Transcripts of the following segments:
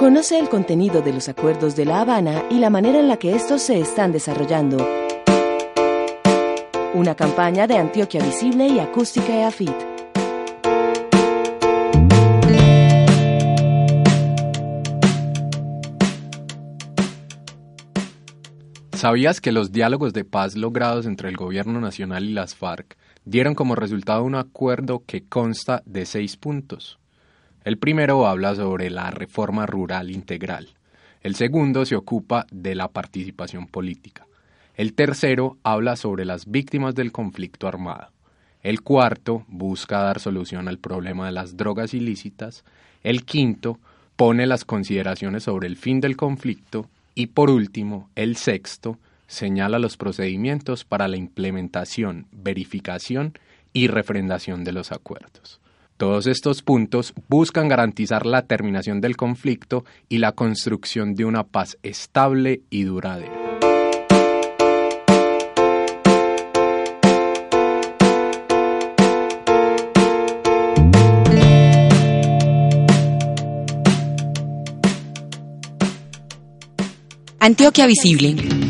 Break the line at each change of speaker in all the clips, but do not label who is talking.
Conoce el contenido de los acuerdos de La Habana y la manera en la que estos se están desarrollando. Una campaña de Antioquia Visible y Acústica EAFIT.
¿Sabías que los diálogos de paz logrados entre el Gobierno Nacional y las FARC dieron como resultado un acuerdo que consta de seis puntos? El primero habla sobre la reforma rural integral. El segundo se ocupa de la participación política. El tercero habla sobre las víctimas del conflicto armado. El cuarto busca dar solución al problema de las drogas ilícitas. El quinto pone las consideraciones sobre el fin del conflicto. Y por último, el sexto señala los procedimientos para la implementación, verificación y refrendación de los acuerdos. Todos estos puntos buscan garantizar la terminación del conflicto y la construcción de una paz estable y duradera.
Antioquia Visible.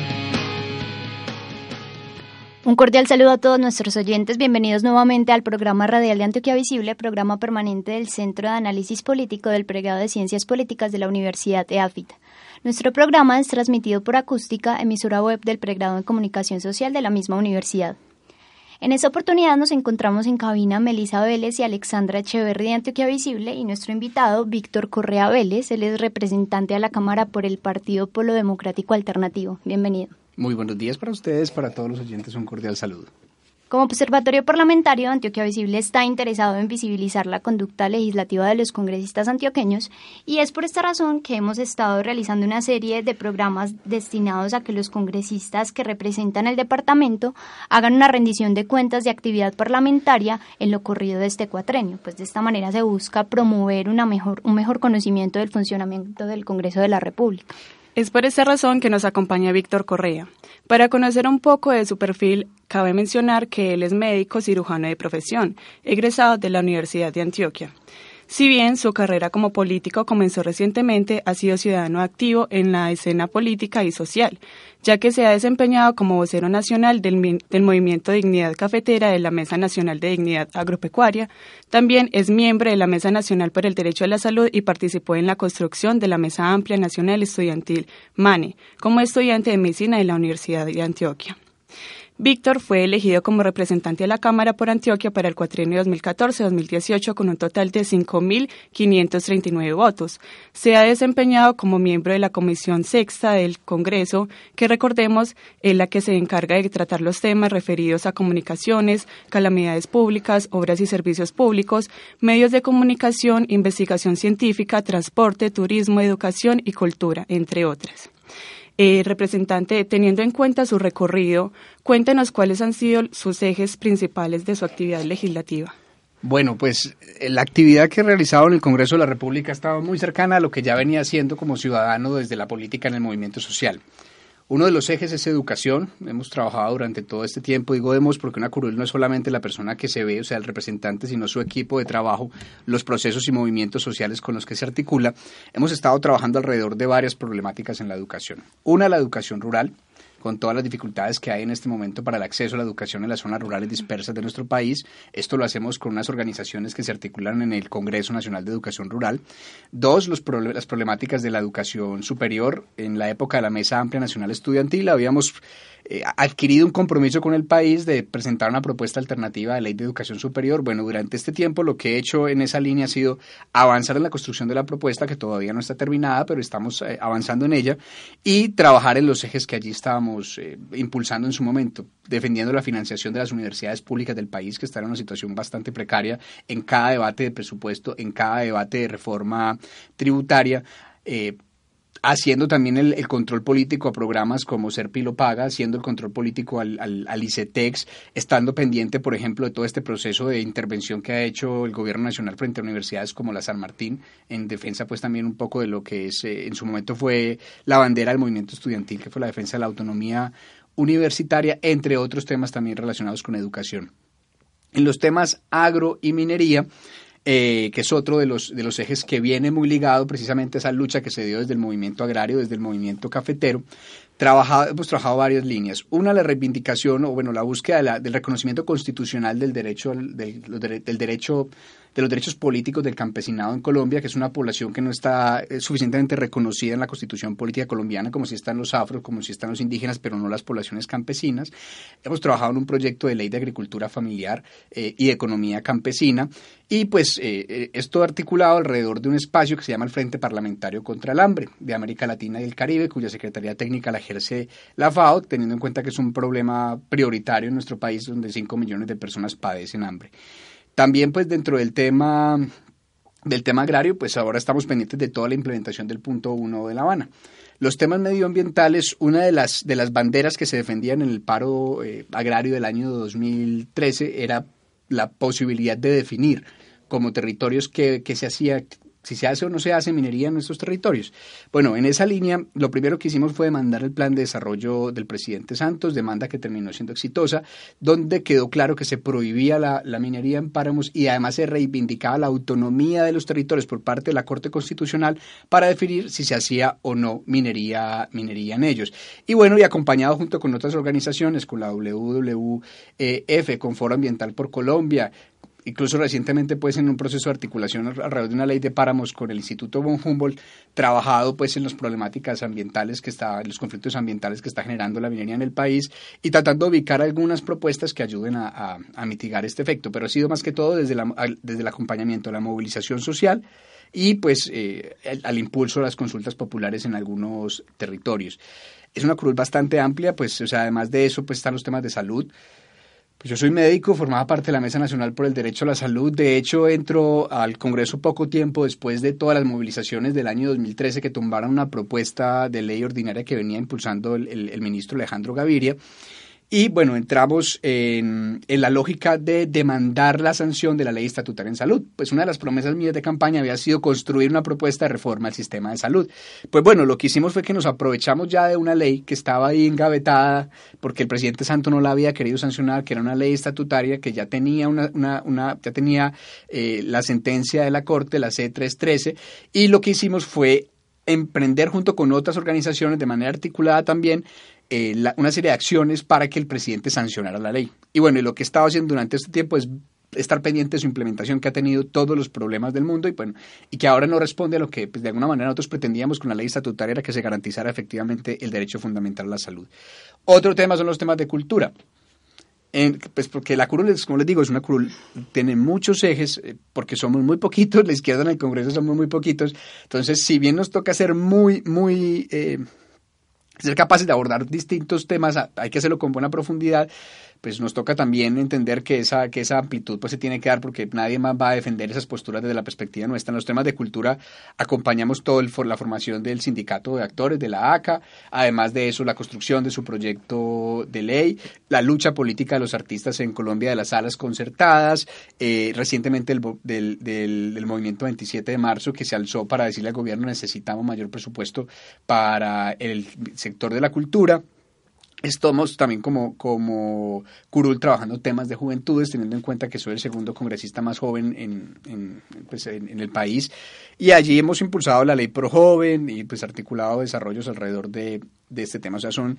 Un cordial saludo a todos nuestros oyentes. Bienvenidos nuevamente al programa radial de Antioquia Visible, programa permanente del Centro de Análisis Político del Pregrado de Ciencias Políticas de la Universidad EAFIT. Nuestro programa es transmitido por acústica, emisora web del Pregrado en Comunicación Social de la misma universidad. En esta oportunidad nos encontramos en cabina Melisa Vélez y Alexandra Echeverri de Antioquia Visible y nuestro invitado Víctor Correa Vélez, él es representante a la Cámara por el Partido Polo Democrático Alternativo. Bienvenido.
Muy buenos días para ustedes, para todos los oyentes, un cordial saludo.
Como Observatorio Parlamentario, Antioquia Visible está interesado en visibilizar la conducta legislativa de los congresistas antioqueños y es por esta razón que hemos estado realizando una serie de programas destinados a que los congresistas que representan el departamento hagan una rendición de cuentas de actividad parlamentaria en lo corrido de este cuatrenio. Pues de esta manera se busca promover una mejor, un mejor conocimiento del funcionamiento del Congreso de la República.
Es por esta razón que nos acompaña Víctor Correa. Para conocer un poco de su perfil, cabe mencionar que él es médico cirujano de profesión, egresado de la Universidad de Antioquia. Si bien su carrera como político comenzó recientemente, ha sido ciudadano activo en la escena política y social, ya que se ha desempeñado como vocero nacional del, Movimiento Dignidad Cafetera de la Mesa Nacional de Dignidad Agropecuaria. También es miembro de la Mesa Nacional por el Derecho a la Salud y participó en la construcción de la Mesa Amplia Nacional Estudiantil MANE como estudiante de medicina de la Universidad de Antioquia. Víctor fue elegido como representante de la Cámara por Antioquia para el cuatrienio 2014-2018 con un total de 5.539 votos. Se ha desempeñado como miembro de la Comisión Sexta del Congreso, que recordemos es la que se encarga de tratar los temas referidos a comunicaciones, calamidades públicas, obras y servicios públicos, medios de comunicación, investigación científica, transporte, turismo, educación y cultura, entre otras. Eh, representante, teniendo en cuenta su recorrido, cuéntenos cuáles han sido sus ejes principales de su actividad legislativa.
Bueno, pues eh, la actividad que he realizado en el Congreso de la República ha estado muy cercana a lo que ya venía haciendo como ciudadano desde la política en el movimiento social. Uno de los ejes es educación. Hemos trabajado durante todo este tiempo, digo hemos porque una curul no es solamente la persona que se ve, o sea, el representante, sino su equipo de trabajo, los procesos y movimientos sociales con los que se articula. Hemos estado trabajando alrededor de varias problemáticas en la educación. Una, la educación rural, con todas las dificultades que hay en este momento para el acceso a la educación en las zonas rurales dispersas de nuestro país. Esto lo hacemos con unas organizaciones que se articulan en el Congreso Nacional de Educación Rural. Dos, los las problemáticas de la educación superior. En la época de la Mesa Amplia Nacional Estudiantil habíamos eh, adquirido un compromiso con el país de presentar una propuesta alternativa de ley de educación superior. Bueno, durante este tiempo lo que he hecho en esa línea ha sido avanzar en la construcción de la propuesta, que todavía no está terminada, pero estamos eh, avanzando en ella, y trabajar en los ejes que allí estábamos eh, impulsando en su momento, defendiendo la financiación de las universidades públicas del país, que están en una situación bastante precaria en cada debate de presupuesto, en cada debate de reforma tributaria haciendo también el, control político a programas como Serpilo Paga, haciendo el control político al, al, ICETEX, estando pendiente, por ejemplo, de todo este proceso de intervención que ha hecho el gobierno nacional frente a universidades como la San Martín, en defensa pues también un poco de lo que es, eh, en su momento fue la bandera del movimiento estudiantil, que fue la defensa de la autonomía universitaria, entre otros temas también relacionados con educación. En los temas agro y minería, eh, que es otro de los, de los ejes que viene muy ligado precisamente a esa lucha que se dio desde el movimiento agrario, desde el movimiento cafetero. Trabajado, hemos trabajado varias líneas. Una, la reivindicación o bueno, la búsqueda del reconocimiento constitucional del derecho, del, del derecho de los derechos políticos del campesinado en Colombia, que es una población que no está eh, suficientemente reconocida en la constitución política colombiana, como si están los afros, como si están los indígenas, pero no las poblaciones campesinas. Hemos trabajado en un proyecto de ley de agricultura familiar eh, y de economía campesina, y pues eh, esto articulado alrededor de un espacio que se llama el Frente Parlamentario contra el Hambre de América Latina y el Caribe, cuya Secretaría Técnica la ejerce la FAO, teniendo en cuenta que es un problema prioritario en nuestro país donde 5 millones de personas padecen hambre. También pues dentro del tema del tema agrario, pues ahora estamos pendientes de toda la implementación del punto uno de La Habana. Los temas medioambientales, una de las, de las banderas que se defendían en el paro eh, agrario del año 2013 era la posibilidad de definir como territorios que, que se hacía si se hace o no se hace minería en nuestros territorios. Bueno, en esa línea, lo primero que hicimos fue demandar el plan de desarrollo del presidente Santos, demanda que terminó siendo exitosa, donde quedó claro que se prohibía la, minería en páramos y además se reivindicaba la autonomía de los territorios por parte de la Corte Constitucional para definir si se hacía o no minería, minería en ellos. Y bueno, y acompañado junto con otras organizaciones, con la WWF, con Foro Ambiental por Colombia, incluso recientemente pues en un proceso de articulación alrededor de una ley de páramos con el Instituto von Humboldt, trabajado pues en las problemáticas ambientales que está, en los conflictos ambientales que está generando la minería en el país y tratando de ubicar algunas propuestas que ayuden a, mitigar este efecto, pero ha sido más que todo desde, desde el acompañamiento, la movilización social y pues eh, al impulso de las consultas populares en algunos territorios. Es una cruz bastante amplia, pues o sea, además de eso pues están los temas de salud, pues yo soy médico, formaba parte de la Mesa Nacional por el Derecho a la Salud. De hecho, entro al Congreso poco tiempo después de todas las movilizaciones del año 2013 que tumbaron una propuesta de ley ordinaria que venía impulsando el, el ministro Alejandro Gaviria y bueno, entramos en, la lógica de demandar la sanción de la ley estatutaria en salud. Pues una de las promesas mías de campaña había sido construir una propuesta de reforma al sistema de salud. Pues bueno, lo que hicimos fue que nos aprovechamos ya de una ley que estaba ahí engavetada porque el presidente Santo no la había querido sancionar, que era una ley estatutaria que ya tenía una, una, ya tenía eh, la sentencia de la Corte, la C313, y lo que hicimos fue emprender junto con otras organizaciones de manera articulada también eh, una serie de acciones para que el presidente sancionara la ley. Y bueno, y lo que he estado haciendo durante este tiempo es estar pendiente de su implementación que ha tenido todos los problemas del mundo y bueno y que ahora no responde a lo que pues, de alguna manera nosotros pretendíamos con la ley estatutaria era que se garantizara efectivamente el derecho fundamental a la salud. Otro tema son los temas de cultura. pues porque la curul, como les digo, es una curul, tiene muchos ejes, eh, porque somos muy poquitos, la izquierda en el Congreso somos muy poquitos, entonces si bien nos toca ser muy, muy eh, ser capaces de abordar distintos temas, hay que hacerlo con buena profundidad, pues nos toca también entender que esa, que esa amplitud pues se tiene que dar porque nadie más va a defender esas posturas desde la perspectiva nuestra. En los temas de cultura acompañamos todo el, la formación del sindicato de actores, de la ACA, además de eso la construcción de su proyecto de ley, la lucha política de los artistas en Colombia de las salas concertadas, eh, recientemente el, del, del, del movimiento 27 de marzo que se alzó para decirle al gobierno necesitamos mayor presupuesto para el sector de la cultura. Estamos también como, como curul trabajando temas de juventudes, teniendo en cuenta que soy el segundo congresista más joven en, en, pues en, el país. Y allí hemos impulsado la ley pro joven y pues articulado desarrollos alrededor de, de este tema. O sea, son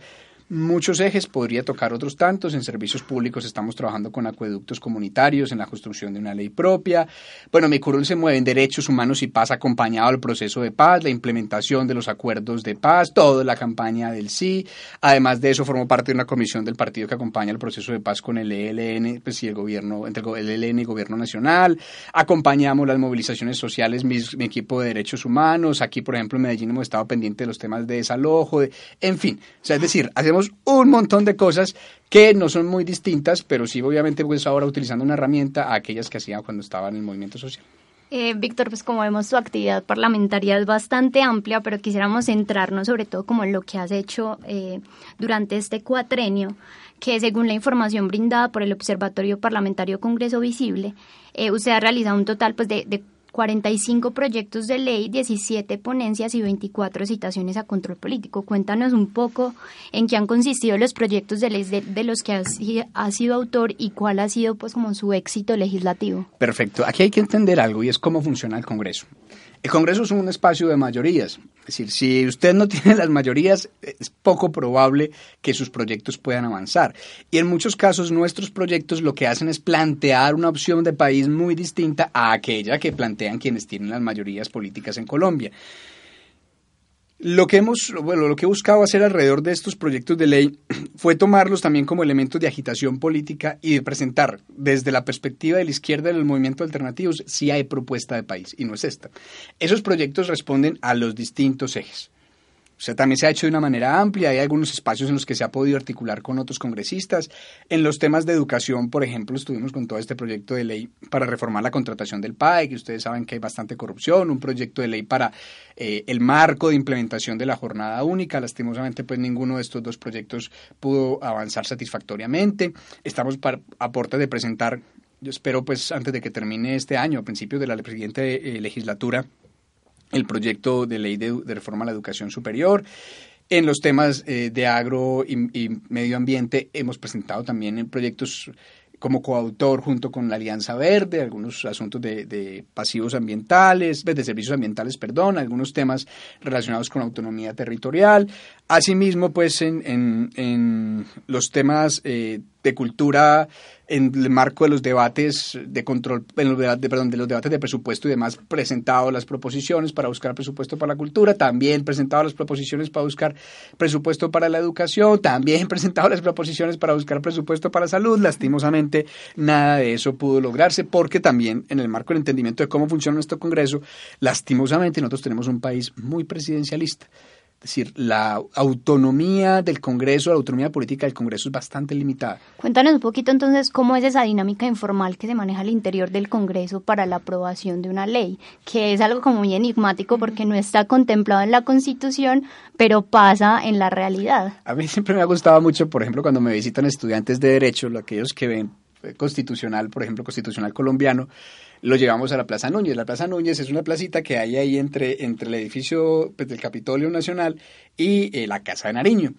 muchos ejes, podría tocar otros tantos. En servicios públicos estamos trabajando con acueductos comunitarios, en la construcción de una ley propia. Bueno, mi curul se mueve en derechos humanos y paz acompañado al proceso de paz, la implementación de los acuerdos de paz, toda la campaña del sí. Además de eso, formo parte de una comisión del partido que acompaña el proceso de paz con el ELN, pues y el gobierno, entre el ELN y el gobierno nacional. Acompañamos las movilizaciones sociales, mi, equipo de derechos humanos. Aquí, por ejemplo, en Medellín hemos estado pendientes de los temas de desalojo, de, en fin. O sea, es decir, hacemos un montón de cosas que no son muy distintas, pero sí obviamente pues ahora utilizando una herramienta a aquellas que hacían cuando estaban en el movimiento social.
Eh, Víctor, pues como vemos su actividad parlamentaria es bastante amplia, pero quisiéramos centrarnos sobre todo como en lo que has hecho eh, durante este cuatrenio, que según la información brindada por el Observatorio Parlamentario Congreso Visible, eh, usted ha realizado un total pues de, de 45 proyectos de ley, 17 ponencias y 24 citaciones a control político. Cuéntanos un poco en qué han consistido los proyectos de ley de, los que ha sido autor y cuál ha sido pues como su éxito legislativo.
Perfecto. Aquí hay que entender algo y es cómo funciona el Congreso. El Congreso es un espacio de mayorías. Es decir, si usted no tiene las mayorías, es poco probable que sus proyectos puedan avanzar. Y en muchos casos nuestros proyectos lo que hacen es plantear una opción de país muy distinta a aquella que plantean quienes tienen las mayorías políticas en Colombia. Lo que hemos, bueno, lo que he buscado hacer alrededor de estos proyectos de ley fue tomarlos también como elementos de agitación política y de presentar desde la perspectiva de la izquierda de los movimientos alternativos si hay propuesta de país y no es esta. Esos proyectos responden a los distintos ejes. O sea, también se ha hecho de una manera amplia, hay algunos espacios en los que se ha podido articular con otros congresistas. En los temas de educación, por ejemplo, estuvimos con todo este proyecto de ley para reformar la contratación del PAE, que ustedes saben que hay bastante corrupción, un proyecto de ley para eh, el marco de implementación de la jornada única. Lastimosamente, pues ninguno de estos dos proyectos pudo avanzar satisfactoriamente. Estamos a puerta de presentar, yo espero pues antes de que termine este año, a principios de la siguiente eh, legislatura, el proyecto de ley de, reforma a la educación superior. En los temas eh, de agro y, medio ambiente hemos presentado también proyectos como coautor junto con la Alianza Verde, algunos asuntos de, pasivos ambientales, de servicios ambientales, perdón, algunos temas relacionados con autonomía territorial. Asimismo, pues en, en, los temas eh, de cultura en el marco de los debates de control, en los debates, perdón, de los debates de presupuesto y demás, presentado las proposiciones para buscar presupuesto para la cultura, también presentado las proposiciones para buscar presupuesto para la educación, también presentado las proposiciones para buscar presupuesto para salud. Lastimosamente, nada de eso pudo lograrse porque también en el marco del entendimiento de cómo funciona nuestro Congreso, lastimosamente nosotros tenemos un país muy presidencialista. Es decir, la autonomía del Congreso, la autonomía política del Congreso es bastante limitada.
Cuéntanos un poquito entonces cómo es esa dinámica informal que se maneja al interior del Congreso para la aprobación de una ley, que es algo como muy enigmático porque no está contemplado en la Constitución, pero pasa en la realidad.
A mí siempre me ha gustado mucho, por ejemplo, cuando me visitan estudiantes de Derecho, aquellos que ven eh, constitucional, por ejemplo, constitucional colombiano, lo llevamos a la Plaza Núñez. La Plaza Núñez es una placita que hay ahí entre, entre el edificio pues, del Capitolio Nacional y eh, la Casa de Nariño.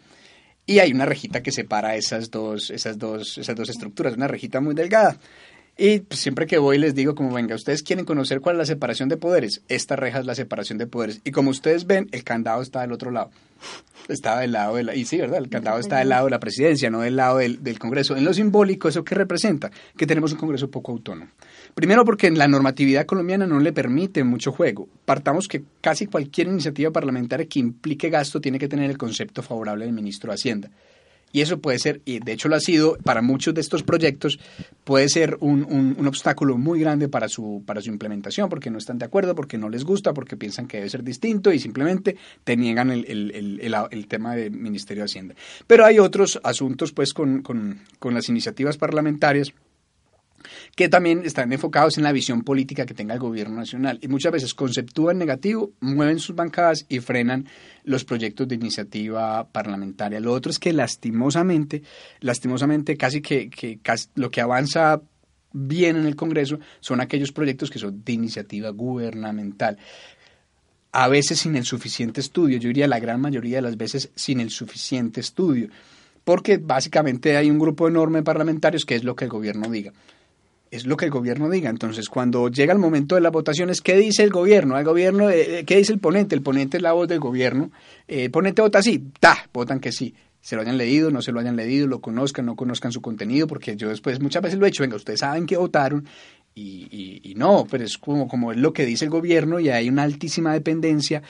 Y hay una rejita que separa esas dos, esas dos, esas dos estructuras, una rejita muy delgada. Y pues, siempre que voy les digo como venga, ustedes quieren conocer cuál es la separación de poderes. Esta reja es la separación de poderes. Y como ustedes ven, el candado está del otro lado. Está del lado de la... Y sí, ¿verdad? El candado está del lado de la presidencia, no del lado del, del Congreso. En lo simbólico, ¿eso qué representa? Que tenemos un Congreso poco autónomo. Primero porque la normatividad colombiana no le permite mucho juego. Partamos que casi cualquier iniciativa parlamentaria que implique gasto tiene que tener el concepto favorable del ministro de Hacienda. Y eso puede ser, y de hecho lo ha sido para muchos de estos proyectos, puede ser un, un, obstáculo muy grande para su, para su implementación, porque no están de acuerdo, porque no les gusta, porque piensan que debe ser distinto y simplemente te niegan el, el, el, el tema del Ministerio de Hacienda. Pero hay otros asuntos pues con, con, con las iniciativas parlamentarias que también están enfocados en la visión política que tenga el gobierno nacional. Y muchas veces conceptúan negativo, mueven sus bancadas y frenan los proyectos de iniciativa parlamentaria. Lo otro es que lastimosamente, lastimosamente casi que, que lo que avanza bien en el Congreso son aquellos proyectos que son de iniciativa gubernamental. A veces sin el suficiente estudio, yo diría la gran mayoría de las veces sin el suficiente estudio, porque básicamente hay un grupo enorme de parlamentarios que es lo que el gobierno diga es lo que el gobierno diga. Entonces, cuando llega el momento de las votaciones, ¿qué dice el gobierno? El gobierno, eh, eh, ¿qué dice el ponente? El ponente es la voz del gobierno. Eh, el ponente vota sí, ta, votan que sí. se lo hayan leído, no se lo hayan leído, lo conozcan, no conozcan su contenido, porque yo después muchas veces lo he hecho, venga, ustedes saben que votaron y, y, no, pero es como, como es lo que dice el gobierno y hay una altísima dependencia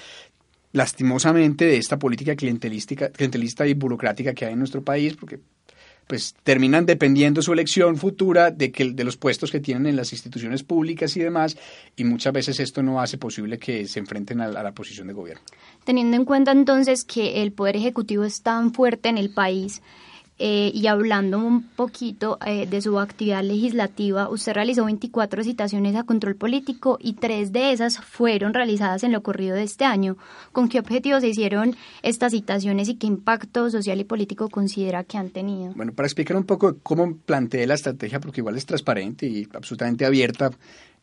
lastimosamente de esta política clientelística, clientelista y burocrática que hay en nuestro país, porque pues terminan dependiendo su elección futura de, que, de los puestos que tienen en las instituciones públicas y demás, y muchas veces esto no hace posible que se enfrenten a, a la posición de gobierno.
Teniendo en cuenta entonces que el Poder Ejecutivo es tan fuerte en el país, eh, y hablando un poquito eh, de su actividad legislativa, usted realizó 24 citaciones a control político y tres de esas fueron realizadas en lo corrido de este año. ¿Con qué objetivos se hicieron estas citaciones y qué impacto social y político considera que han tenido?
Bueno, para explicar un poco cómo planteé la estrategia, porque igual es transparente y absolutamente abierta,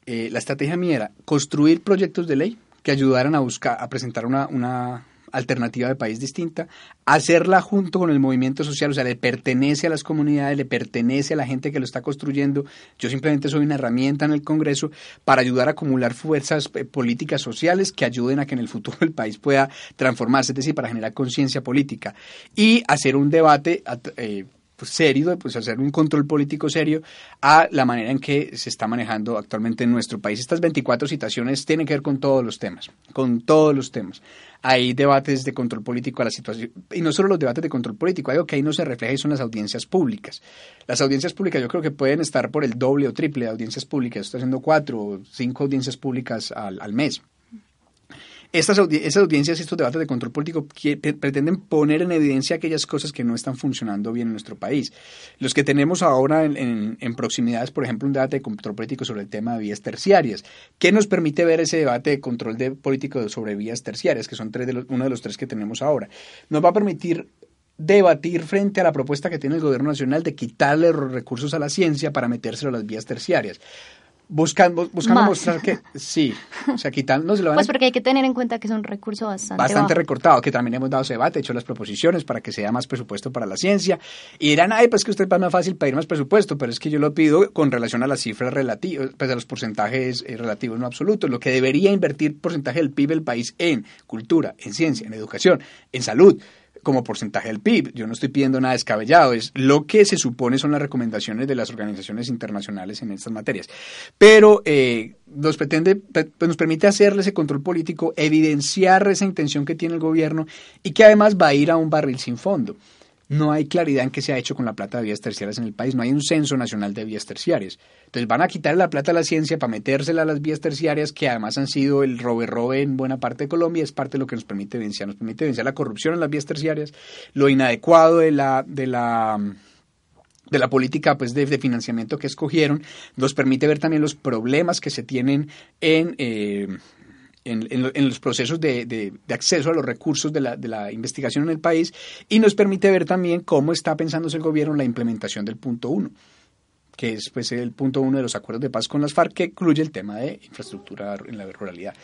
eh, la estrategia mía era construir proyectos de ley que ayudaran a buscar, a presentar una, una alternativa de país distinta, hacerla junto con el movimiento social, o sea, le pertenece a las comunidades, le pertenece a la gente que lo está construyendo. Yo simplemente soy una herramienta en el Congreso para ayudar a acumular fuerzas eh, políticas sociales que ayuden a que en el futuro el país pueda transformarse, es decir, para generar conciencia política y hacer un debate. Eh, serio, pues hacer un control político serio a la manera en que se está manejando actualmente en nuestro país. Estas 24 citaciones tienen que ver con todos los temas, con todos los temas. Hay debates de control político a la situación, y no solo los debates de control político, algo que ahí no se refleja y son las audiencias públicas. Las audiencias públicas yo creo que pueden estar por el doble o triple de audiencias públicas. Estoy haciendo cuatro o cinco audiencias públicas al mes. Estas, audiencias, estos debates de control político pretenden poner en evidencia aquellas cosas que no están funcionando bien en nuestro país. Los que tenemos ahora en, proximidades, por ejemplo, un debate de control político sobre el tema de vías terciarias. ¿Qué nos permite ver ese debate de control de político sobre vías terciarias, que son tres uno de los tres que tenemos ahora? Nos va a permitir debatir frente a la propuesta que tiene el gobierno nacional de quitarle los recursos a la ciencia para metérselo a las vías terciarias buscando, buscando mostrar que sí, o sea, quitando lo van
Pues porque hay que tener en cuenta que es un recurso bastante
Bastante recortado, que también hemos dado ese debate, hecho las proposiciones para que sea más presupuesto para la ciencia. Y dirán, ay, pues que usted va más fácil pedir más presupuesto, pero es que yo lo pido con relación a las cifras relativas, pues a los porcentajes eh, relativos no absolutos, lo que debería invertir porcentaje del PIB el país en cultura, en ciencia, en educación, en salud como porcentaje del PIB. Yo no estoy pidiendo nada descabellado, es lo que se supone son las recomendaciones de las organizaciones internacionales en estas materias. Pero eh, nos pretende, pues nos permite hacerle ese control político, evidenciar esa intención que tiene el gobierno y que además va a ir a un barril sin fondo no hay claridad en qué se ha hecho con la plata de vías terciarias en el país, no hay un censo nacional de vías terciarias. Entonces van a quitar la plata a la ciencia para metérsela a las vías terciarias, que además han sido el robe-robe en buena parte de Colombia, es parte de lo que nos permite vencer, nos permite vencer la corrupción en las vías terciarias, lo inadecuado de la, de la de la política pues de, financiamiento que escogieron, nos permite ver también los problemas que se tienen en, eh, en, los procesos de, acceso a los recursos de la, investigación en el país y nos permite ver también cómo está pensándose el gobierno en la implementación del punto uno que es pues el punto uno de los acuerdos de paz con las FARC que incluye el tema de infraestructura en la ruralidad.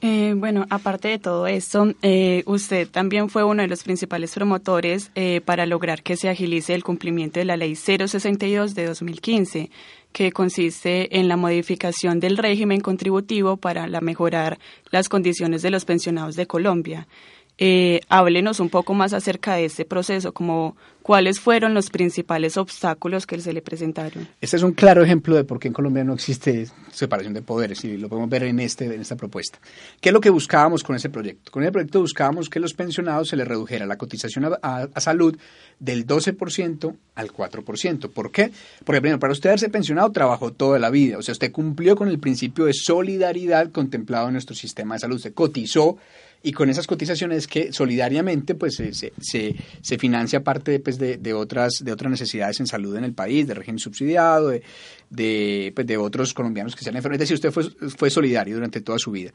Eh, bueno, aparte de todo esto, eh, usted también fue uno de los principales promotores eh, para lograr que se agilice el cumplimiento de la Ley 062 de 2015, que consiste en la modificación del régimen contributivo para la mejorar las condiciones de los pensionados de Colombia. Eh, háblenos un poco más acerca de este proceso, como cuáles fueron los principales obstáculos que se le presentaron.
Este es un claro ejemplo de por qué en Colombia no existe separación de poderes y lo podemos ver en, este, en esta propuesta. ¿Qué es lo que buscábamos con ese proyecto? Con ese proyecto buscábamos que los pensionados se les redujera la cotización a, salud del 12% al 4%. ¿Por qué? Porque primero, para usted haberse pensionado trabajó toda la vida, o sea, usted cumplió con el principio de solidaridad contemplado en nuestro sistema de salud, se cotizó y con esas cotizaciones que solidariamente pues se, se, financia parte pues, de, de, otras, de otras necesidades en salud en el país, de régimen subsidiado, de, de, pues, de otros colombianos que sean enfermos. Es decir, usted fue, fue solidario durante toda su vida.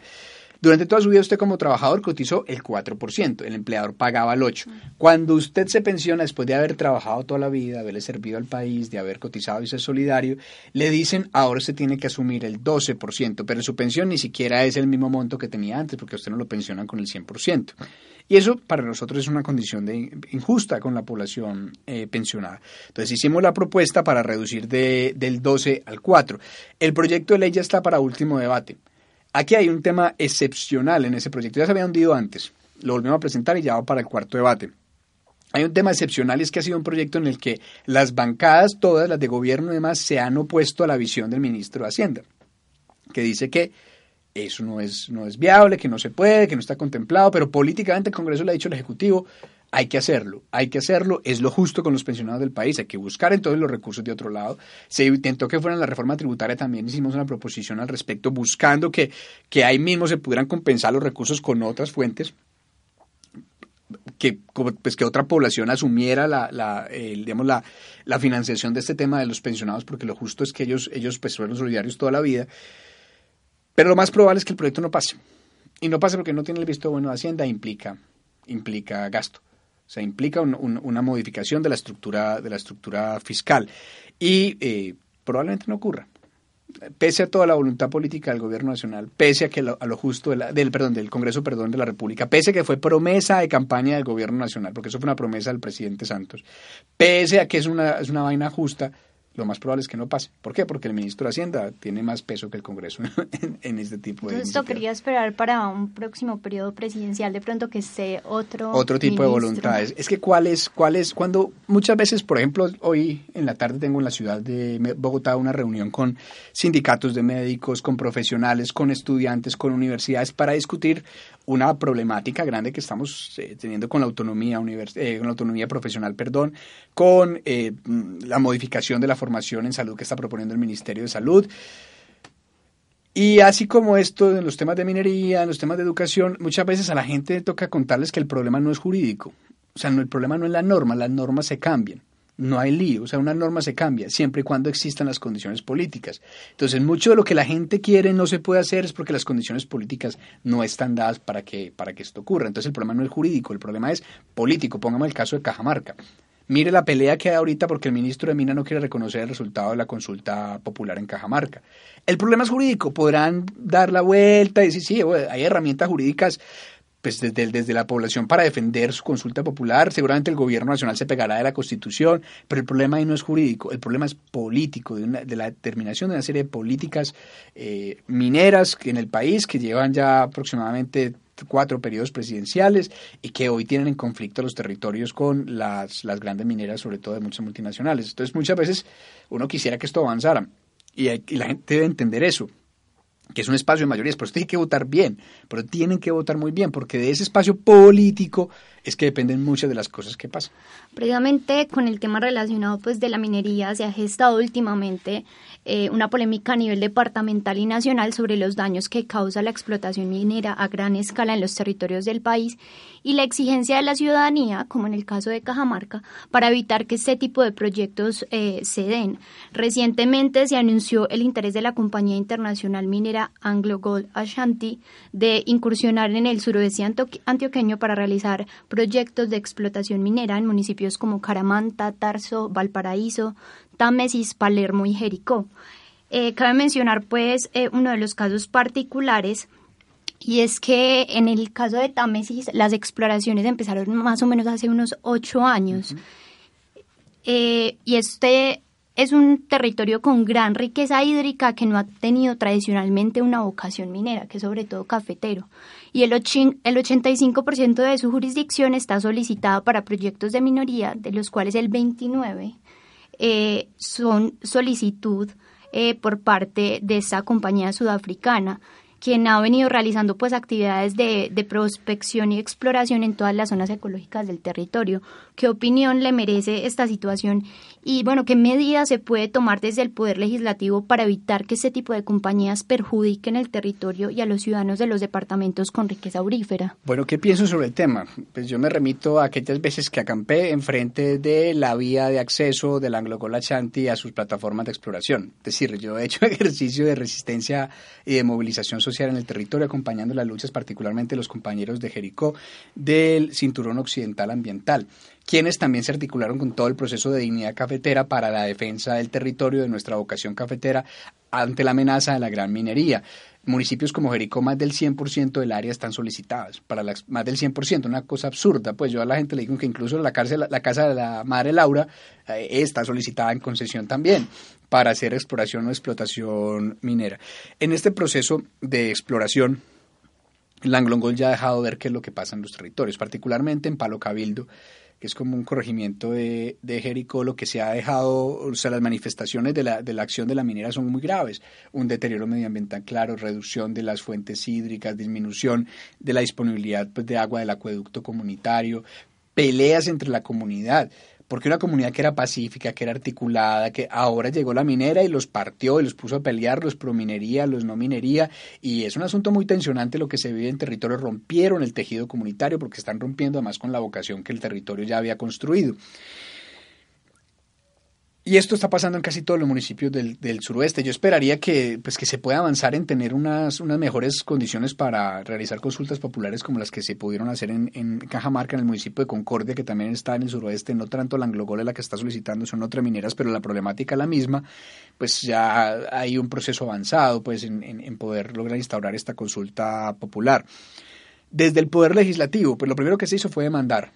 Durante toda su vida usted como trabajador cotizó el 4%, el empleador pagaba el 8%. Cuando usted se pensiona después de haber trabajado toda la vida, haberle servido al país, de haber cotizado y ser solidario, le dicen ahora usted tiene que asumir el 12%, pero su pensión ni siquiera es el mismo monto que tenía antes porque usted no lo pensionan con el 100%. Y eso para nosotros es una condición injusta con la población eh, pensionada. Entonces hicimos la propuesta para reducir de, del 12 al 4. El proyecto de ley ya está para último debate. Aquí hay un tema excepcional en ese proyecto. Ya se había hundido antes. Lo volvemos a presentar y ya va para el cuarto debate. hay un tema excepcional y es que ha sido un proyecto en el que las bancadas, todas las de gobierno y demás, se han opuesto a la visión del ministro de Hacienda, que dice que eso no es, no es viable, que no se puede, que no está contemplado, pero políticamente el Congreso le ha dicho al Ejecutivo, hay que hacerlo, hay que hacerlo, es lo justo con los pensionados del país, hay que buscar entonces los recursos de otro lado. Se intentó que fuera la reforma tributaria, también hicimos una proposición al respecto, buscando que, que ahí mismo se pudieran compensar los recursos con otras fuentes, que, pues, que otra población asumiera la, la, digamos, la, la, financiación de este tema de los pensionados, porque lo justo es que ellos, ellos pues, fueron solidarios toda la vida. Pero lo más probable es que el proyecto no pase. Y no pase porque no tiene el visto bueno de Hacienda, implica, implica gasto. O sea, implica una modificación de la estructura, de la estructura fiscal. Y eh, probablemente no ocurra. Pese a toda la voluntad política del gobierno nacional, pese a que a lo justo del, perdón, del Congreso perdón, de la República, pese a que fue promesa de campaña del gobierno nacional, porque eso fue una promesa del presidente Santos, pese a que es una, es una vaina justa, lo más probable es que no pase. ¿Por qué? Porque el ministro de Hacienda tiene más peso que el Congreso en, este tipo de
Entonces, esto quería esperar para un próximo periodo presidencial, de pronto que esté otro
Otro tipo de voluntades. Es que cuál es, cuál es, cuando muchas veces, por ejemplo, hoy en la tarde tengo en la ciudad de Bogotá una reunión con sindicatos de médicos, con profesionales, con estudiantes, con universidades, para discutir una problemática grande que estamos eh, teniendo con la autonomía, eh, con la autonomía profesional, perdón, con eh, la modificación de la formación en salud que está proponiendo el Ministerio de Salud. Y así como esto en los temas de minería, en los temas de educación, muchas veces a la gente toca contarles que el problema no es jurídico. O sea, el problema no es la norma, las normas se cambian no hay lío, o sea, una norma se cambia siempre y cuando existan las condiciones políticas. Entonces, mucho de lo que la gente quiere no se puede hacer es porque las condiciones políticas no están dadas para que, para que esto ocurra. Entonces, el problema no es jurídico, el problema es político. Pongamos el caso de Cajamarca. Mire la pelea que hay ahorita porque el ministro de Mina no quiere reconocer el resultado de la consulta popular en Cajamarca. El problema es jurídico, podrán dar la vuelta y decir, sí, hay herramientas jurídicas pues desde, desde la población para defender su consulta popular. Seguramente el gobierno nacional se pegará de la Constitución, pero el problema ahí no es jurídico, el problema es político, de, una, de la determinación de una serie de políticas eh, mineras en el país que llevan ya aproximadamente cuatro periodos presidenciales y que hoy tienen en conflicto los territorios con las, las grandes mineras, sobre todo de muchas multinacionales. Entonces muchas veces uno quisiera que esto avanzara y, y la gente debe entender eso que es un espacio de mayorías, pero tiene que votar bien, pero tienen que votar muy bien, porque de ese espacio político es que dependen muchas de las cosas que pasan.
Precisamente con el tema relacionado pues de la minería se ha gestado últimamente eh, una polémica a nivel departamental y nacional sobre los daños que causa la explotación minera a gran escala en los territorios del país y la exigencia de la ciudadanía, como en el caso de Cajamarca, para evitar que este tipo de proyectos eh, se den. Recientemente se anunció el interés de la compañía internacional minera Anglo Gold Ashanti de incursionar en el suroeste antioqueño para realizar proyectos de explotación minera en municipios como Caramanta, Tarso, Valparaíso, Támesis, Palermo y Jericó. Eh, cabe mencionar pues eh, uno de los casos particulares y es que en el caso de Támesis las exploraciones empezaron más o menos hace unos ocho años. Eh, y este es un territorio con gran riqueza hídrica que no ha tenido tradicionalmente una vocación minera, que es sobre todo cafetero. Y el, el 85% de su jurisdicción está solicitada para proyectos de minoría, de los cuales el 29% eh, son solicitud eh, por parte de esa compañía sudafricana quien ha venido realizando pues actividades de, de, prospección y exploración en todas las zonas ecológicas del territorio. ¿Qué opinión le merece esta situación y bueno, qué medidas se puede tomar desde el Poder Legislativo para evitar que este tipo de compañías perjudiquen el territorio y a los ciudadanos de los departamentos con riqueza aurífera?
Bueno, ¿qué pienso sobre el tema? Pues yo me remito a aquellas veces que acampé enfrente de la vía de acceso del Anglo Chanti a sus plataformas de exploración. Es decir, yo he hecho ejercicio de resistencia y de movilización social en el territorio acompañando las luchas, particularmente los compañeros de Jericó del Cinturón Occidental Ambiental quienes también se articularon con todo el proceso de dignidad cafetera para la defensa del territorio de nuestra vocación cafetera ante la amenaza de la gran minería. Municipios como Jericó, más del 100% del área están solicitadas, para más del 100%, una cosa absurda. Pues yo a la gente le digo que incluso la, cárcel, la casa de la madre Laura eh, está solicitada en concesión también para hacer exploración o explotación minera. En este proceso de exploración, Langlongol ya ha dejado ver qué es lo que pasa en los territorios, particularmente en Palo Cabildo, que es como un corregimiento de, de Jericó, lo que se ha dejado, o sea, las manifestaciones de la, de la acción de la minera son muy graves. Un deterioro medioambiental claro, reducción de las fuentes hídricas, disminución de la disponibilidad pues, de agua del acueducto comunitario, peleas entre la comunidad porque una comunidad que era pacífica, que era articulada, que ahora llegó la minera y los partió y los puso a pelear, los pro minería, los no minería, y es un asunto muy tensionante lo que se vive en territorio, rompieron el tejido comunitario porque están rompiendo además con la vocación que el territorio ya había construido. Y esto está pasando en casi todos los municipios del, del, suroeste. Yo esperaría que, pues, que se pueda avanzar en tener unas, unas mejores condiciones para realizar consultas populares como las que se pudieron hacer en, en Cajamarca, en el municipio de Concordia, que también está en el suroeste. No tanto la Anglogol la que está solicitando, son otras mineras, pero la problemática es la misma. Pues ya hay un proceso avanzado pues, en, en poder lograr instaurar esta consulta popular. Desde el Poder Legislativo, pues lo primero que se hizo fue demandar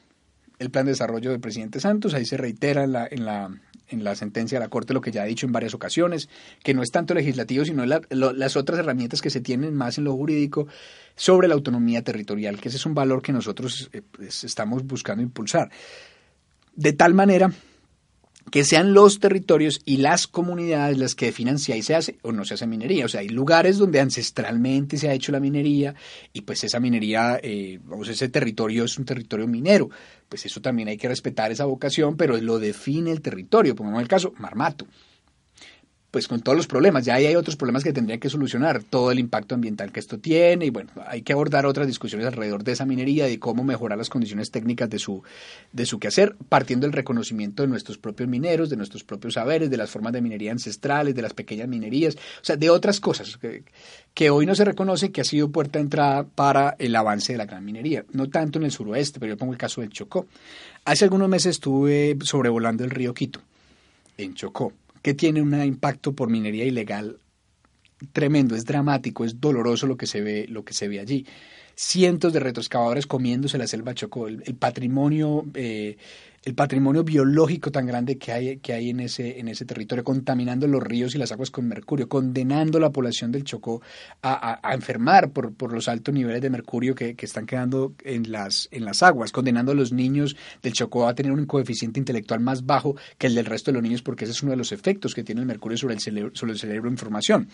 el plan de desarrollo del presidente Santos. Ahí se reitera en la, en la en la sentencia de la Corte lo que ya ha dicho en varias ocasiones, que no es tanto legislativo, sino las otras herramientas que se tienen más en lo jurídico sobre la autonomía territorial, que ese es un valor que nosotros eh, pues, estamos buscando impulsar. De tal manera que sean los territorios y las comunidades las que definan si ahí se hace o no se hace minería. O sea, hay lugares donde ancestralmente se ha hecho la minería y pues esa minería, eh, vamos, ese territorio es un territorio minero. Pues eso también hay que respetar esa vocación, pero lo define el territorio. Pongamos el caso, Marmato pues con todos los problemas. Ya hay otros problemas que tendrían que solucionar, todo el impacto ambiental que esto tiene y bueno, hay que abordar otras discusiones alrededor de esa minería, de cómo mejorar las condiciones técnicas de su, de su quehacer, partiendo del reconocimiento de nuestros propios mineros, de nuestros propios saberes, de las formas de minería ancestrales, de las pequeñas minerías, o sea, de otras cosas que, hoy no se reconoce que ha sido puerta de entrada para el avance de la gran minería, no tanto en el suroeste, pero yo pongo el caso del Chocó. Hace algunos meses estuve sobrevolando el río Quito, en Chocó que tiene un impacto por minería ilegal tremendo, es dramático, es doloroso lo que se ve, lo que se ve allí. Cientos de retroexcavadores comiéndose la selva Chocó, el, patrimonio eh, el patrimonio biológico tan grande que hay, que hay en, ese, en ese territorio, contaminando los ríos y las aguas con mercurio, condenando a la población del Chocó a, enfermar por, por, los altos niveles de mercurio que, que, están quedando en las, en las aguas, condenando a los niños del Chocó a tener un coeficiente intelectual más bajo que el del resto de los niños, porque ese es uno de los efectos que tiene el mercurio sobre el cerebro, sobre el cerebro en formación.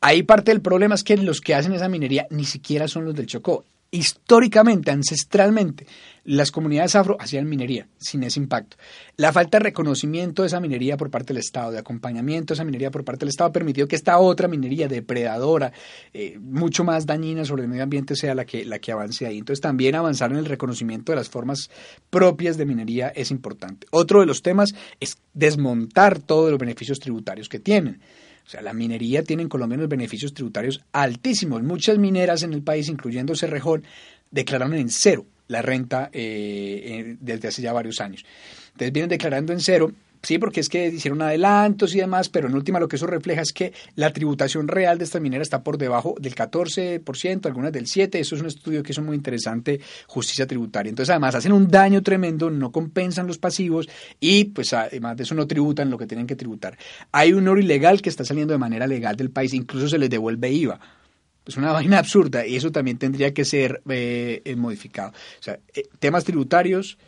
Ahí parte del problema es que los que hacen esa minería ni siquiera son los del Chocó históricamente, ancestralmente, las comunidades afro hacían minería sin ese impacto. La falta de reconocimiento de esa minería por parte del Estado, de acompañamiento de esa minería por parte del Estado, ha permitido que esta otra minería depredadora, eh, mucho más dañina sobre el medio ambiente, sea la que, la que avance ahí. Entonces también avanzar en el reconocimiento de las formas propias de minería es importante. Otro de los temas es desmontar todos los beneficios tributarios que tienen. O sea, la minería tiene en Colombia unos beneficios tributarios altísimos. Muchas mineras en el país, incluyendo Cerrejón, declararon en cero la renta eh, desde hace ya varios años. Entonces vienen declarando en cero Sí, porque es que hicieron adelantos y demás, pero en última lo que eso refleja es que la tributación real de esta minera está por debajo del 14%, algunas del 7%. Eso es un estudio que es muy interesante, justicia tributaria. Entonces, además, hacen un daño tremendo, no compensan los pasivos y, pues, además de eso, no tributan lo que tienen que tributar. Hay un oro ilegal que está saliendo de manera legal del país, incluso se les devuelve IVA. Es una vaina absurda y eso también tendría que ser eh, modificado. O sea, eh, temas tributarios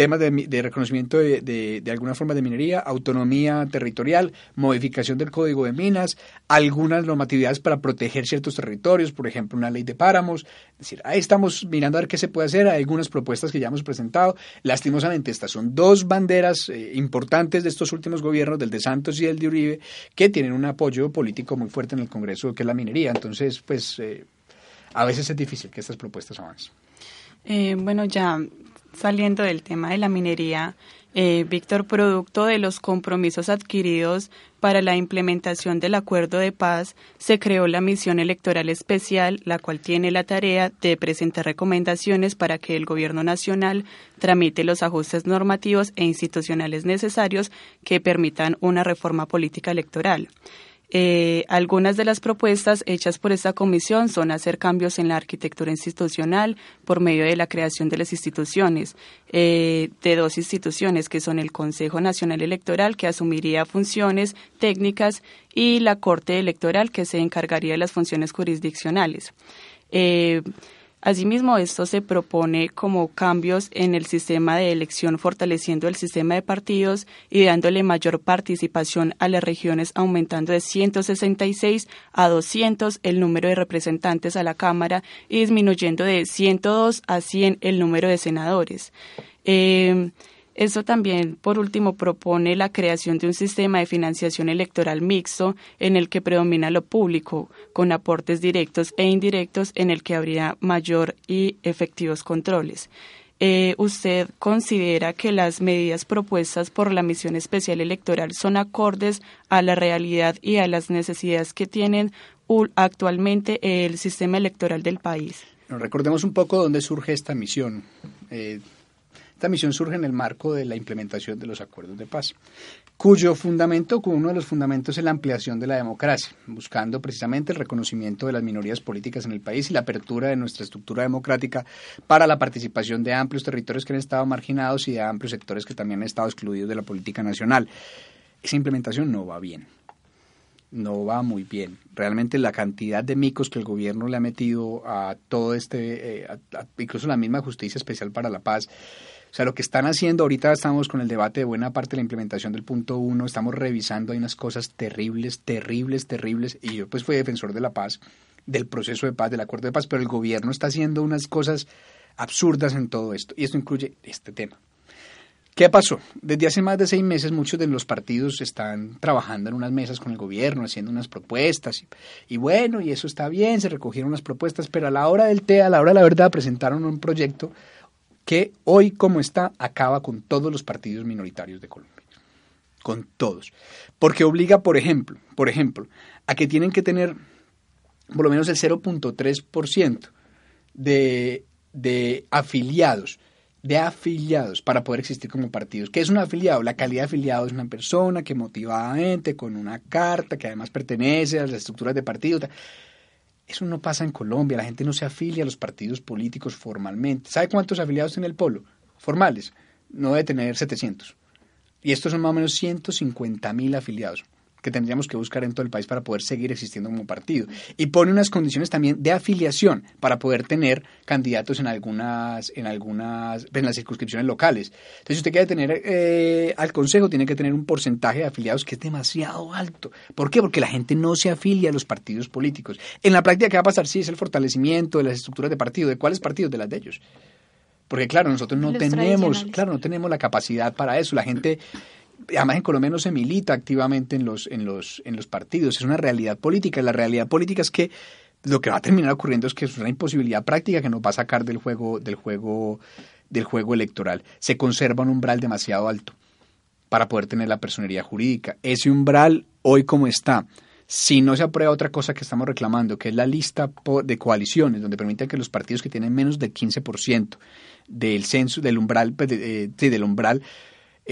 temas de, reconocimiento de, alguna forma de minería, autonomía territorial, modificación del código de minas, algunas normatividades para proteger ciertos territorios, por ejemplo, una ley de páramos. Es decir, ahí estamos mirando a ver qué se puede hacer, hay algunas propuestas que ya hemos presentado. Lastimosamente, estas son dos banderas eh, importantes de estos últimos gobiernos, del de Santos y el de Uribe, que tienen un apoyo político muy fuerte en el Congreso, que es la minería. Entonces, pues, eh, a veces es difícil que estas propuestas avancen.
Eh, bueno, ya saliendo del tema de la minería, eh, Víctor, producto de los compromisos adquiridos para la implementación del acuerdo de paz, se creó la misión electoral especial, la cual tiene la tarea de presentar recomendaciones para que el Gobierno Nacional tramite los ajustes normativos e institucionales necesarios que permitan una reforma política electoral. Eh, algunas de las propuestas hechas por esta comisión son hacer cambios en la arquitectura institucional por medio de la creación de las instituciones, eh, de dos instituciones que son el Consejo Nacional Electoral, que asumiría funciones técnicas, y la Corte Electoral, que se encargaría de las funciones jurisdiccionales. Eh, Asimismo, esto se propone como cambios en el sistema de elección, fortaleciendo el sistema de partidos y dándole mayor participación a las regiones, aumentando de 166 a 200 el número de representantes a la Cámara y disminuyendo de 102 a 100 el número de senadores. Eh, esto también, por último, propone la creación de un sistema de financiación electoral mixto en el que predomina lo público, con aportes directos e indirectos en el que habría mayor y efectivos controles. Eh, ¿Usted considera que las medidas propuestas por la Misión Especial Electoral son acordes a la realidad y a las necesidades que tienen actualmente el sistema electoral del país?
recordemos un poco dónde surge esta misión. Eh, esta misión surge en el marco de la implementación de los acuerdos de paz, cuyo fundamento, uno de los fundamentos es la ampliación de la democracia, buscando precisamente el reconocimiento de las minorías políticas en el país y la apertura de nuestra estructura democrática para la participación de amplios territorios que han estado marginados y de amplios sectores que también han estado excluidos de la política nacional. Esa implementación no va bien no va muy bien. Realmente la cantidad de micos que el gobierno le ha metido a todo este, eh, incluso la misma Justicia Especial para la Paz, o sea, lo que están haciendo, ahorita estamos con el debate de buena parte de la implementación del punto uno, estamos revisando, hay unas cosas terribles, terribles, terribles, y yo pues fui defensor de la paz, del proceso de paz, del acuerdo de paz, pero el gobierno está haciendo unas cosas absurdas en todo esto, y esto incluye este tema. ¿Qué pasó? Desde hace más de seis meses muchos de los partidos están trabajando en unas mesas con el gobierno, haciendo unas propuestas. Y, bueno, y eso está bien, se recogieron las propuestas, pero a la hora del té, a la hora de la verdad, presentaron un proyecto que hoy como está acaba con todos los partidos minoritarios de Colombia. Con todos. Porque obliga, por ejemplo, por ejemplo, a que tienen que tener por lo menos el 0.3% de, de afiliados de afiliados para poder existir como partidos. ¿Qué es un afiliado? La calidad de afiliado es una persona que motivadamente, con una carta, que además pertenece a las estructuras de partidos, eso no pasa en Colombia, la gente no se afilia a los partidos políticos formalmente. ¿Sabe cuántos afiliados tiene el Polo? Formales. No debe tener 700. Y estos son más o menos 150 mil afiliados que tendríamos que buscar en todo el país para poder seguir existiendo como partido. Y pone unas condiciones también de afiliación para poder tener candidatos en algunas, en algunas, en las circunscripciones locales. Entonces, si usted quiere tener eh, al Consejo, tiene que tener un porcentaje de afiliados que es demasiado alto. ¿Por qué? Porque la gente no se afilia a los partidos políticos. En la práctica, ¿qué va a pasar? Sí, es el fortalecimiento de las estructuras de partido. ¿De cuáles partidos? De las de ellos. Porque claro, nosotros no tenemos, claro, no tenemos la capacidad para eso. La gente además en Colombia no se milita activamente en los, en los, en los partidos, es una realidad política. La realidad política es que lo que va a terminar ocurriendo es que es una imposibilidad práctica que nos va a sacar del juego, del juego, del juego electoral. Se conserva un umbral demasiado alto para poder tener la personería jurídica. Ese umbral, hoy como está, si no se aprueba otra cosa que estamos reclamando, que es la lista de coaliciones, donde permiten que los partidos que tienen menos del 15% del censo, del umbral, pues, de, del umbral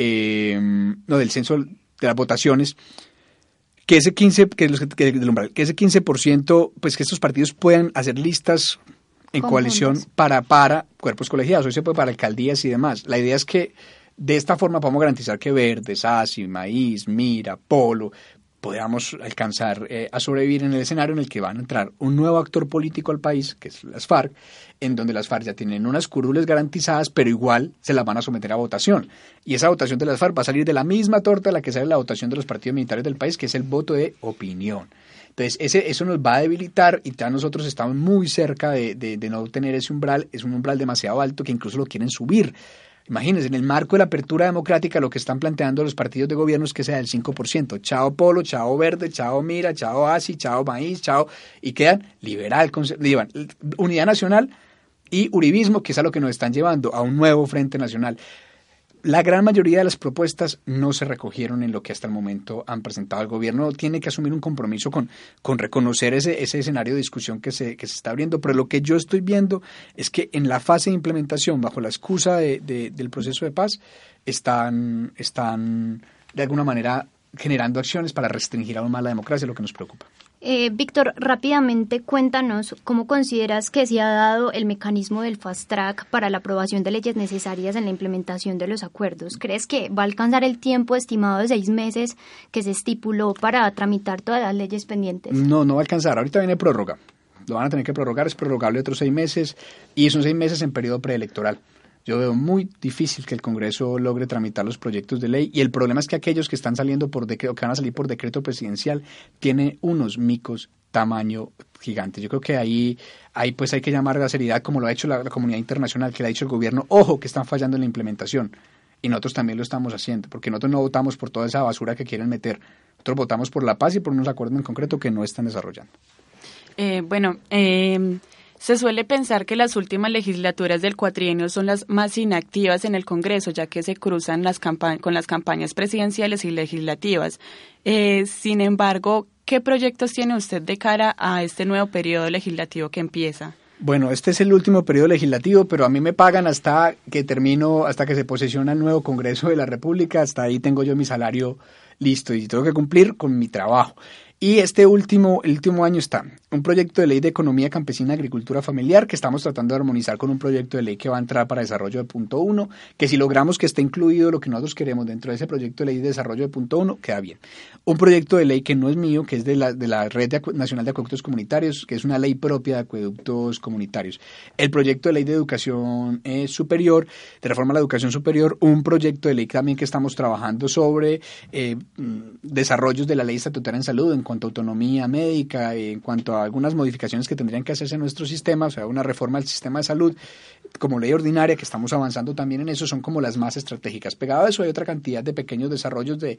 eh, no, del censo de las votaciones, que ese 15, que, los, que, que ese 15%, pues que estos partidos puedan hacer listas en coalición para, para cuerpos colegiados, hoy se puede para alcaldías y demás. La idea es que de esta forma podemos garantizar que Verde, Sasi, Maíz, Mira, Polo, podamos alcanzar eh, a sobrevivir en el escenario en el que van a entrar un nuevo actor político al país, que es las FARC, en donde las FARC ya tienen unas curules garantizadas, pero igual se las van a someter a votación. Y esa votación de las FARC va a salir de la misma torta a la que sale la votación de los partidos militares del país, que es el voto de opinión. Entonces, ese, eso nos va a debilitar y ya nosotros estamos muy cerca de, de no tener ese umbral. Es un umbral demasiado alto que incluso lo quieren subir. Imagínense, en el marco de la apertura democrática lo que están planteando los partidos de gobierno es que sea del 5%. Chao Polo, chao Verde, chao Mira, chao Asi, chao Maíz, chao... Y quedan liberal, unidad nacional y uribismo, que es a lo que nos están llevando, a un nuevo frente nacional. La gran mayoría de las propuestas no se recogieron en lo que hasta el momento han presentado. El gobierno tiene que asumir un compromiso con, con reconocer ese, ese escenario de discusión que se, que se está abriendo, pero lo que yo estoy viendo es que en la fase de implementación, bajo la excusa de, del proceso de paz, están, están de alguna manera generando acciones para restringir aún más la democracia, lo que nos preocupa.
Eh, Víctor, rápidamente cuéntanos cómo consideras que se ha dado el mecanismo del fast track para la aprobación de leyes necesarias en la implementación de los acuerdos. ¿Crees que va a alcanzar el tiempo estimado de seis meses que se estipuló para tramitar todas las leyes pendientes?
No, no va a alcanzar. Ahorita viene prórroga. lo van a tener que prorrogar, es prorrogable otros seis meses y son seis meses en periodo preelectoral. Yo veo muy difícil que el Congreso logre tramitar los proyectos de ley y el problema es que aquellos que están saliendo por decreto, que van a salir por decreto presidencial, tienen unos micos tamaño gigante. Yo creo que ahí, ahí pues hay que llamar a la seriedad, como lo ha hecho la, comunidad internacional, que le ha dicho el gobierno, ojo, que están fallando en la implementación. Y nosotros también lo estamos haciendo, porque nosotros no votamos por toda esa basura que quieren meter. Nosotros votamos por la paz y por unos acuerdos en concreto que no están desarrollando.
Eh, bueno, eh, se suele pensar que las últimas legislaturas del cuatrienio son las más inactivas en el Congreso, ya que se cruzan las con las campañas presidenciales y legislativas. Eh, sin embargo, ¿qué proyectos tiene usted de cara a este nuevo periodo legislativo que empieza?
Bueno, este es el último periodo legislativo, pero a mí me pagan hasta que termino, hasta que se posesiona el nuevo Congreso de la República, hasta ahí tengo yo mi salario listo y tengo que cumplir con mi trabajo. Y este último, el último año está un proyecto de ley de economía campesina agricultura familiar que estamos tratando de armonizar con un proyecto de ley que va a entrar para desarrollo de punto uno, que si logramos que esté incluido lo que nosotros queremos dentro de ese proyecto de ley de desarrollo de punto uno, queda bien. Un proyecto de ley que no es mío, que es de la, de la Red Nacional de Acueductos Comunitarios, que es una ley propia de acueductos comunitarios. El proyecto de ley de educación eh, superior, de reforma a la educación superior, un proyecto de ley también que estamos trabajando sobre eh, desarrollos de la ley estatutaria en salud, cuanto a autonomía médica, en cuanto a algunas modificaciones que tendrían que hacerse en nuestro sistema, o sea, una reforma del sistema de salud como ley ordinaria, que estamos avanzando también en eso, son como las más estratégicas. Pegado a eso hay otra cantidad de pequeños desarrollos de,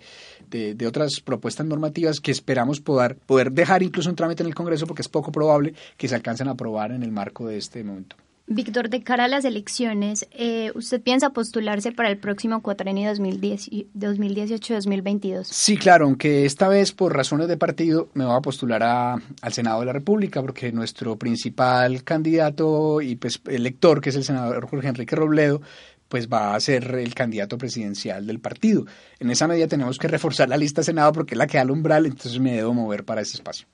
de, de otras propuestas normativas que esperamos poder, poder dejar incluso un trámite en el Congreso porque es poco probable que se alcancen a aprobar en el marco de este momento.
Víctor, de cara a las elecciones, eh, ¿usted piensa postularse para el próximo cuatrenio 2018-2022?
Sí, claro, aunque esta vez por razones de partido me voy a postular a, al Senado de la República porque nuestro principal candidato y pues elector, que es el senador Jorge Enrique Robledo, pues va a ser el candidato presidencial del partido. En esa medida tenemos que reforzar la lista Senado porque es la que da el umbral, entonces me debo mover para ese espacio.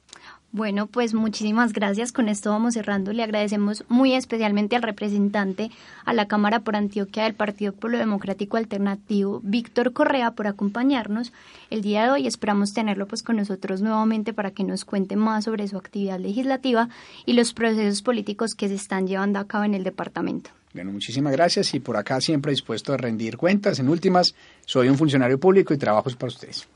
Bueno, pues muchísimas gracias. Con esto vamos cerrando. Le agradecemos muy especialmente al representante a la Cámara por Antioquia del Partido Pueblo Democrático Alternativo, Víctor Correa, por acompañarnos el día de hoy. Esperamos tenerlo pues con nosotros nuevamente para que nos cuente más sobre su actividad legislativa y los procesos políticos que se están llevando a cabo en el departamento.
Bueno, muchísimas gracias y por acá siempre dispuesto a rendir cuentas. En últimas, soy un funcionario público y trabajo para ustedes.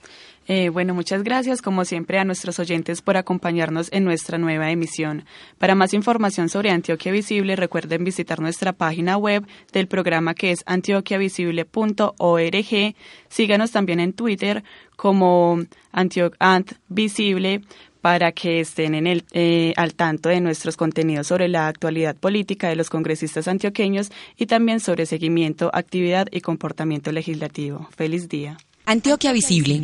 Eh, bueno, muchas gracias como siempre a nuestros oyentes por acompañarnos en nuestra nueva emisión. Para más información sobre Antioquia Visible, recuerden visitar nuestra página web del programa que es antioquiavisible.org. Síganos también en Twitter como AntVisible para que estén eh, al tanto de nuestros contenidos sobre la actualidad política de los congresistas antioqueños y también sobre seguimiento, actividad y comportamiento legislativo. Feliz día.
Antioquia Visible.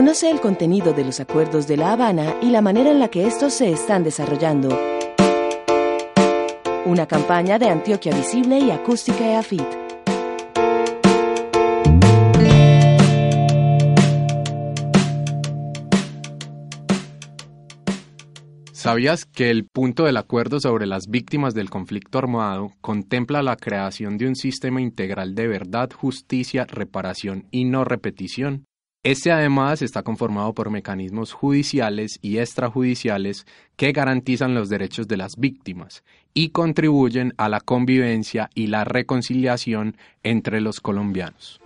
Conoce el contenido de los acuerdos de La Habana y la manera en la que estos se están desarrollando. Una campaña de Antioquia Visible y Acústica EAFIT.
¿Sabías que el punto del acuerdo sobre las víctimas del conflicto armado contempla la creación de un sistema integral de verdad, justicia, reparación y no repetición? Este además está conformado por mecanismos judiciales y extrajudiciales que garantizan los derechos de las víctimas y contribuyen a la convivencia y la reconciliación entre los colombianos.